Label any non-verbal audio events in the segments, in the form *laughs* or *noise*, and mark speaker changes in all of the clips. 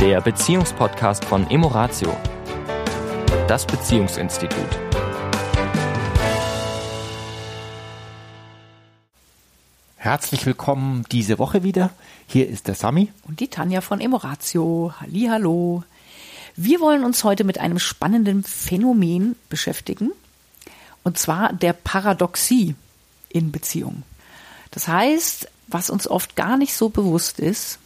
Speaker 1: der Beziehungspodcast von Emoratio, das Beziehungsinstitut.
Speaker 2: Herzlich willkommen diese Woche wieder. Hier ist der Sami.
Speaker 3: Und die Tanja von Emoratio. Hallo. Wir wollen uns heute mit einem spannenden Phänomen beschäftigen. Und zwar der Paradoxie in Beziehungen. Das heißt, was uns oft gar nicht so bewusst ist,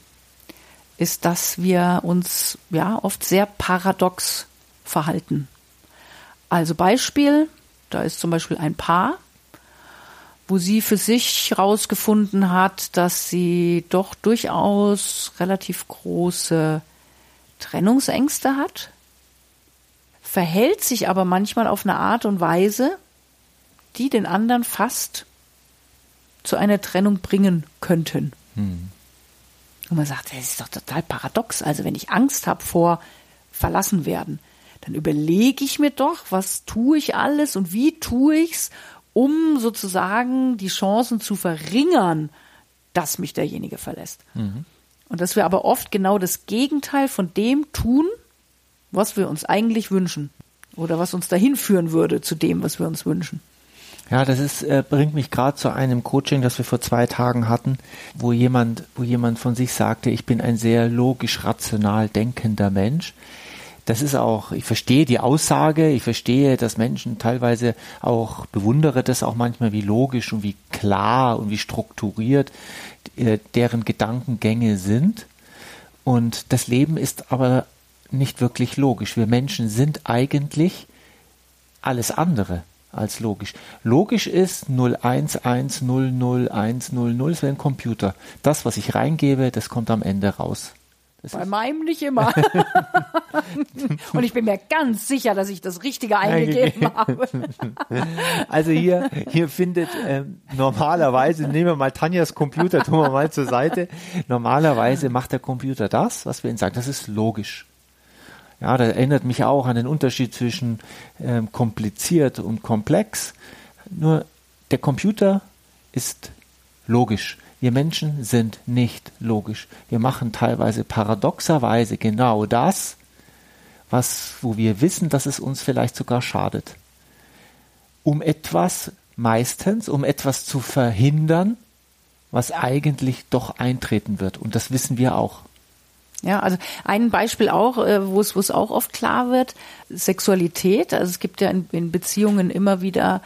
Speaker 3: ist, dass wir uns ja oft sehr paradox verhalten. Also Beispiel, da ist zum Beispiel ein Paar, wo sie für sich herausgefunden hat, dass sie doch durchaus relativ große Trennungsängste hat, verhält sich aber manchmal auf eine Art und Weise, die den anderen fast zu einer Trennung bringen könnten. Hm. Und man sagt, das ist doch total paradox. Also wenn ich Angst habe vor verlassen werden, dann überlege ich mir doch, was tue ich alles und wie tue ich's, um sozusagen die Chancen zu verringern, dass mich derjenige verlässt. Mhm. Und dass wir aber oft genau das Gegenteil von dem tun, was wir uns eigentlich wünschen oder was uns dahin führen würde zu dem, was wir uns wünschen.
Speaker 2: Ja, das ist, äh, bringt mich gerade zu einem Coaching, das wir vor zwei Tagen hatten, wo jemand, wo jemand von sich sagte, ich bin ein sehr logisch rational denkender Mensch. Das ist auch, ich verstehe die Aussage, ich verstehe, dass Menschen teilweise auch bewundere das auch manchmal, wie logisch und wie klar und wie strukturiert äh, deren Gedankengänge sind. Und das Leben ist aber nicht wirklich logisch. Wir Menschen sind eigentlich alles andere als logisch. Logisch ist 01100100 ist wie ein Computer. Das, was ich reingebe, das kommt am Ende raus.
Speaker 3: Das Bei meinem nicht immer. *laughs* Und ich bin mir ganz sicher, dass ich das Richtige eingegeben habe. *laughs*
Speaker 2: also hier, hier findet ähm, normalerweise, nehmen wir mal Tanjas Computer, tun wir mal zur Seite. Normalerweise macht der Computer das, was wir ihnen sagen. Das ist logisch. Ja, das erinnert mich auch an den Unterschied zwischen ähm, kompliziert und komplex. Nur der Computer ist logisch. Wir Menschen sind nicht logisch. Wir machen teilweise paradoxerweise genau das, was, wo wir wissen, dass es uns vielleicht sogar schadet. Um etwas, meistens, um etwas zu verhindern, was eigentlich doch eintreten wird. Und das wissen wir auch.
Speaker 3: Ja, also ein Beispiel auch, äh, wo es, wo es auch oft klar wird, Sexualität. Also es gibt ja in, in Beziehungen immer wieder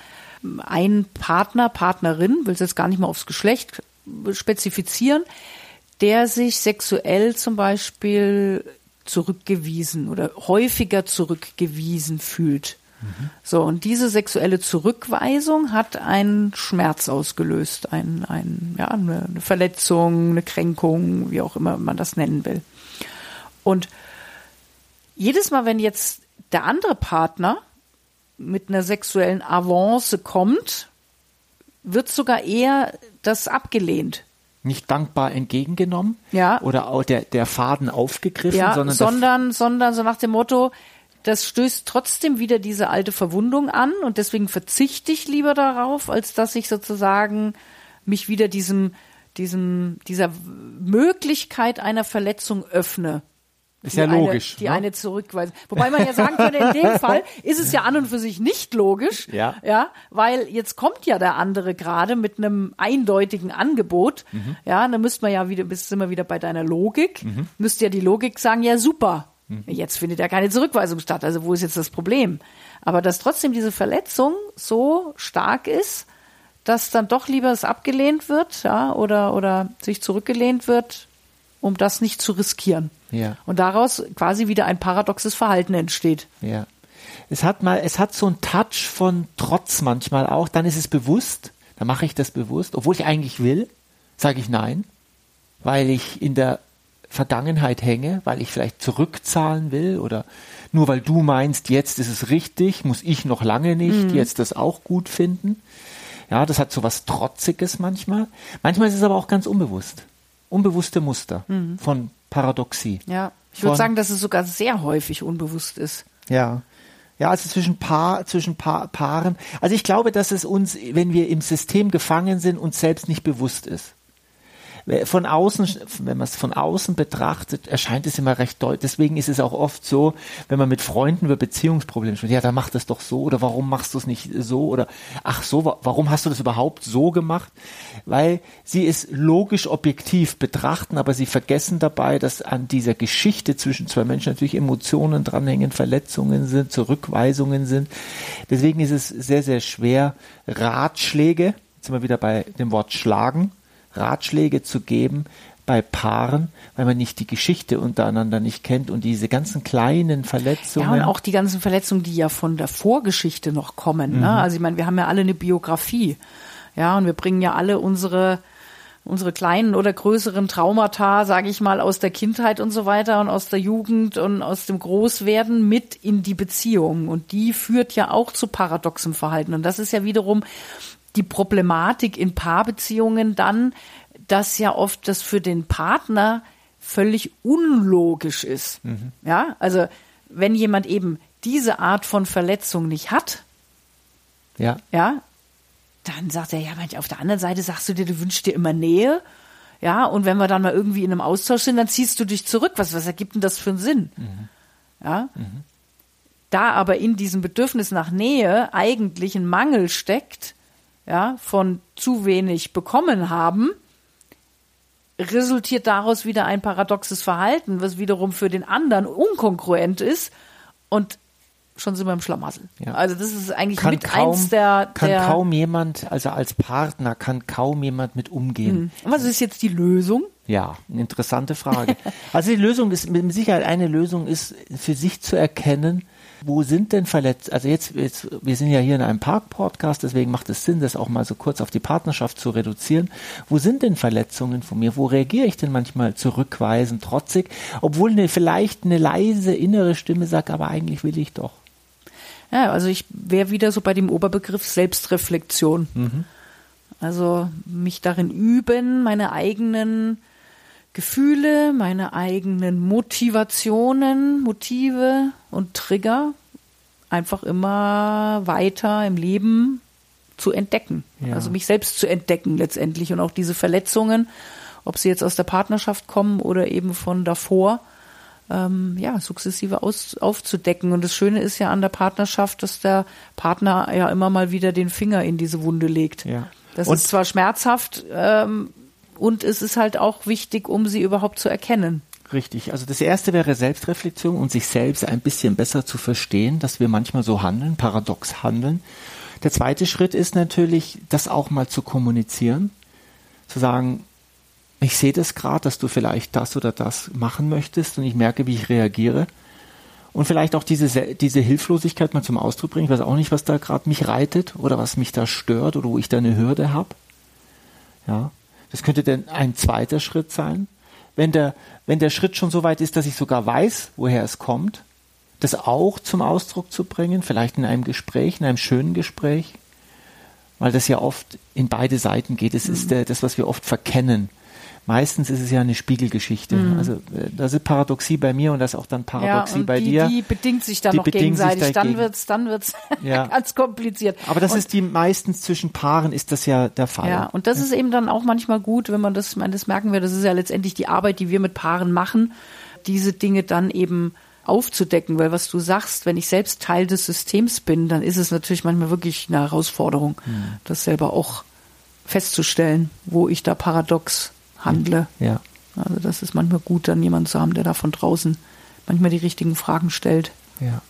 Speaker 3: einen Partner, Partnerin, will es jetzt gar nicht mal aufs Geschlecht spezifizieren, der sich sexuell zum Beispiel zurückgewiesen oder häufiger zurückgewiesen fühlt. So, und diese sexuelle Zurückweisung hat einen Schmerz ausgelöst, ein, ein, ja, eine Verletzung, eine Kränkung, wie auch immer man das nennen will. Und jedes Mal, wenn jetzt der andere Partner mit einer sexuellen Avance kommt, wird sogar eher das abgelehnt.
Speaker 2: Nicht dankbar entgegengenommen?
Speaker 3: Ja.
Speaker 2: Oder auch der, der Faden aufgegriffen,
Speaker 3: ja,
Speaker 2: sondern,
Speaker 3: sondern, sondern so nach dem Motto, das stößt trotzdem wieder diese alte Verwundung an und deswegen verzichte ich lieber darauf, als dass ich sozusagen mich wieder diesem, diesem, dieser Möglichkeit einer Verletzung öffne.
Speaker 2: Ist ja logisch.
Speaker 3: Eine, die ne? eine zurückweisen. Wobei man ja sagen könnte, in dem *laughs* Fall ist es ja an und für sich nicht logisch.
Speaker 2: Ja.
Speaker 3: Ja, weil jetzt kommt ja der andere gerade mit einem eindeutigen Angebot. Mhm. Ja, dann müsste man ja wieder, bist immer wieder bei deiner Logik. Mhm. Müsste ja die Logik sagen, ja super. Mhm. Jetzt findet ja keine Zurückweisung statt. Also wo ist jetzt das Problem? Aber dass trotzdem diese Verletzung so stark ist, dass dann doch lieber es abgelehnt wird, ja, oder, oder sich zurückgelehnt wird, um das nicht zu riskieren.
Speaker 2: Ja.
Speaker 3: Und daraus quasi wieder ein paradoxes Verhalten entsteht.
Speaker 2: Ja. Es hat mal, es hat so einen Touch von Trotz manchmal auch. Dann ist es bewusst. Dann mache ich das bewusst, obwohl ich eigentlich will, sage ich nein, weil ich in der Vergangenheit hänge, weil ich vielleicht zurückzahlen will oder nur weil du meinst, jetzt ist es richtig, muss ich noch lange nicht mhm. jetzt das auch gut finden. Ja, das hat so was Trotziges manchmal. Manchmal ist es aber auch ganz unbewusst unbewusste Muster mhm. von Paradoxie.
Speaker 3: Ja, ich würde sagen, dass es sogar sehr häufig unbewusst ist.
Speaker 2: Ja. Ja, also zwischen Paar, zwischen pa Paaren. Also ich glaube, dass es uns, wenn wir im System gefangen sind, uns selbst nicht bewusst ist. Von außen, wenn man es von außen betrachtet, erscheint es immer recht deutlich. Deswegen ist es auch oft so, wenn man mit Freunden über Beziehungsprobleme spricht, ja, da macht es doch so oder warum machst du es nicht so oder ach so, warum hast du das überhaupt so gemacht? Weil sie es logisch objektiv betrachten, aber sie vergessen dabei, dass an dieser Geschichte zwischen zwei Menschen natürlich Emotionen dranhängen, Verletzungen sind, Zurückweisungen sind. Deswegen ist es sehr, sehr schwer, Ratschläge, jetzt sind wir wieder bei dem Wort schlagen, Ratschläge zu geben bei Paaren, weil man nicht die Geschichte untereinander nicht kennt und diese ganzen kleinen Verletzungen.
Speaker 3: Ja, und auch die ganzen Verletzungen, die ja von der Vorgeschichte noch kommen. Mhm. Ne? Also ich meine, wir haben ja alle eine Biografie. Ja, und wir bringen ja alle unsere unsere kleinen oder größeren Traumata, sage ich mal, aus der Kindheit und so weiter und aus der Jugend und aus dem Großwerden mit in die Beziehung. Und die führt ja auch zu paradoxem Verhalten. Und das ist ja wiederum die Problematik in Paarbeziehungen dann, dass ja oft das für den Partner völlig unlogisch ist. Mhm. Ja, also wenn jemand eben diese Art von Verletzung nicht hat,
Speaker 2: ja,
Speaker 3: ja, dann sagt er, ja, auf der anderen Seite sagst du dir, du wünschst dir immer Nähe. Ja, und wenn wir dann mal irgendwie in einem Austausch sind, dann ziehst du dich zurück. Was, was ergibt denn das für einen Sinn? Mhm. Ja. Mhm. Da aber in diesem Bedürfnis nach Nähe eigentlich ein Mangel steckt, ja, von zu wenig bekommen haben, resultiert daraus wieder ein paradoxes Verhalten, was wiederum für den anderen unkongruent ist und schon sind wir im Schlamassel. Ja. Also das ist eigentlich
Speaker 2: kann
Speaker 3: mit
Speaker 2: kaum,
Speaker 3: eins der,
Speaker 2: kann
Speaker 3: der
Speaker 2: kaum jemand, also als Partner kann kaum jemand mit umgehen.
Speaker 3: Und was ist jetzt die Lösung?
Speaker 2: Ja, eine interessante Frage. *laughs* also die Lösung ist mit Sicherheit eine Lösung ist für sich zu erkennen, wo sind denn verletzt? Also jetzt, jetzt, wir sind ja hier in einem Park-Podcast, deswegen macht es Sinn, das auch mal so kurz auf die Partnerschaft zu reduzieren. Wo sind denn Verletzungen von mir? Wo reagiere ich denn manchmal zurückweisend, trotzig, obwohl eine, vielleicht eine leise innere Stimme sagt, aber eigentlich will ich doch.
Speaker 3: Ja, also ich wäre wieder so bei dem Oberbegriff Selbstreflexion. Mhm. Also mich darin üben, meine eigenen Gefühle, meine eigenen Motivationen, Motive und Trigger einfach immer weiter im Leben zu entdecken. Ja. Also mich selbst zu entdecken letztendlich und auch diese Verletzungen, ob sie jetzt aus der Partnerschaft kommen oder eben von davor, ähm, ja, sukzessive aus, aufzudecken. Und das Schöne ist ja an der Partnerschaft, dass der Partner ja immer mal wieder den Finger in diese Wunde legt.
Speaker 2: Ja.
Speaker 3: Das
Speaker 2: und
Speaker 3: ist zwar schmerzhaft ähm, und es ist halt auch wichtig, um sie überhaupt zu erkennen.
Speaker 2: Richtig. Also das erste wäre Selbstreflexion und sich selbst ein bisschen besser zu verstehen, dass wir manchmal so handeln, paradox handeln. Der zweite Schritt ist natürlich, das auch mal zu kommunizieren, zu sagen, ich sehe das gerade, dass du vielleicht das oder das machen möchtest und ich merke, wie ich reagiere. Und vielleicht auch diese, diese Hilflosigkeit mal zum Ausdruck bringen. Ich weiß auch nicht, was da gerade mich reitet oder was mich da stört oder wo ich da eine Hürde habe. Ja, das könnte dann ein zweiter Schritt sein. Wenn der, wenn der Schritt schon so weit ist, dass ich sogar weiß, woher es kommt, das auch zum Ausdruck zu bringen, vielleicht in einem Gespräch, in einem schönen Gespräch, weil das ja oft in beide Seiten geht. Das mhm. ist der, das, was wir oft verkennen meistens ist es ja eine Spiegelgeschichte. Mhm. Also äh, das ist Paradoxie bei mir und das ist auch dann Paradoxie
Speaker 3: ja,
Speaker 2: bei
Speaker 3: die,
Speaker 2: dir.
Speaker 3: Die bedingt sich dann
Speaker 2: die
Speaker 3: noch gegenseitig. Dann wird's, dann wird's *laughs* ja. ganz kompliziert.
Speaker 2: Aber das
Speaker 3: und,
Speaker 2: ist die meistens zwischen Paaren ist das ja der Fall.
Speaker 3: Ja, und das ist eben dann auch manchmal gut, wenn man das, meine, das merken wir, das ist ja letztendlich die Arbeit, die wir mit Paaren machen, diese Dinge dann eben aufzudecken, weil was du sagst, wenn ich selbst Teil des Systems bin, dann ist es natürlich manchmal wirklich eine Herausforderung, mhm. das selber auch festzustellen, wo ich da paradox handle.
Speaker 2: Ja.
Speaker 3: Also das ist manchmal gut, dann jemanden zu haben, der da von draußen manchmal die richtigen Fragen stellt.
Speaker 2: Ja.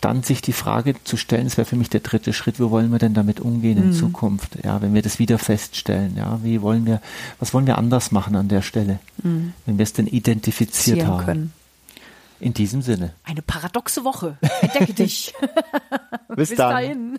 Speaker 2: Dann sich die Frage zu stellen, das wäre für mich der dritte Schritt, wie wollen wir denn damit umgehen in mhm. Zukunft? Ja, wenn wir das wieder feststellen, ja, wie wollen wir, was wollen wir anders machen an der Stelle, mhm. wenn wir es denn identifiziert haben? Können. In diesem Sinne.
Speaker 3: Eine paradoxe Woche. Entdecke dich. *laughs*
Speaker 2: Bis, Bis dann. dahin.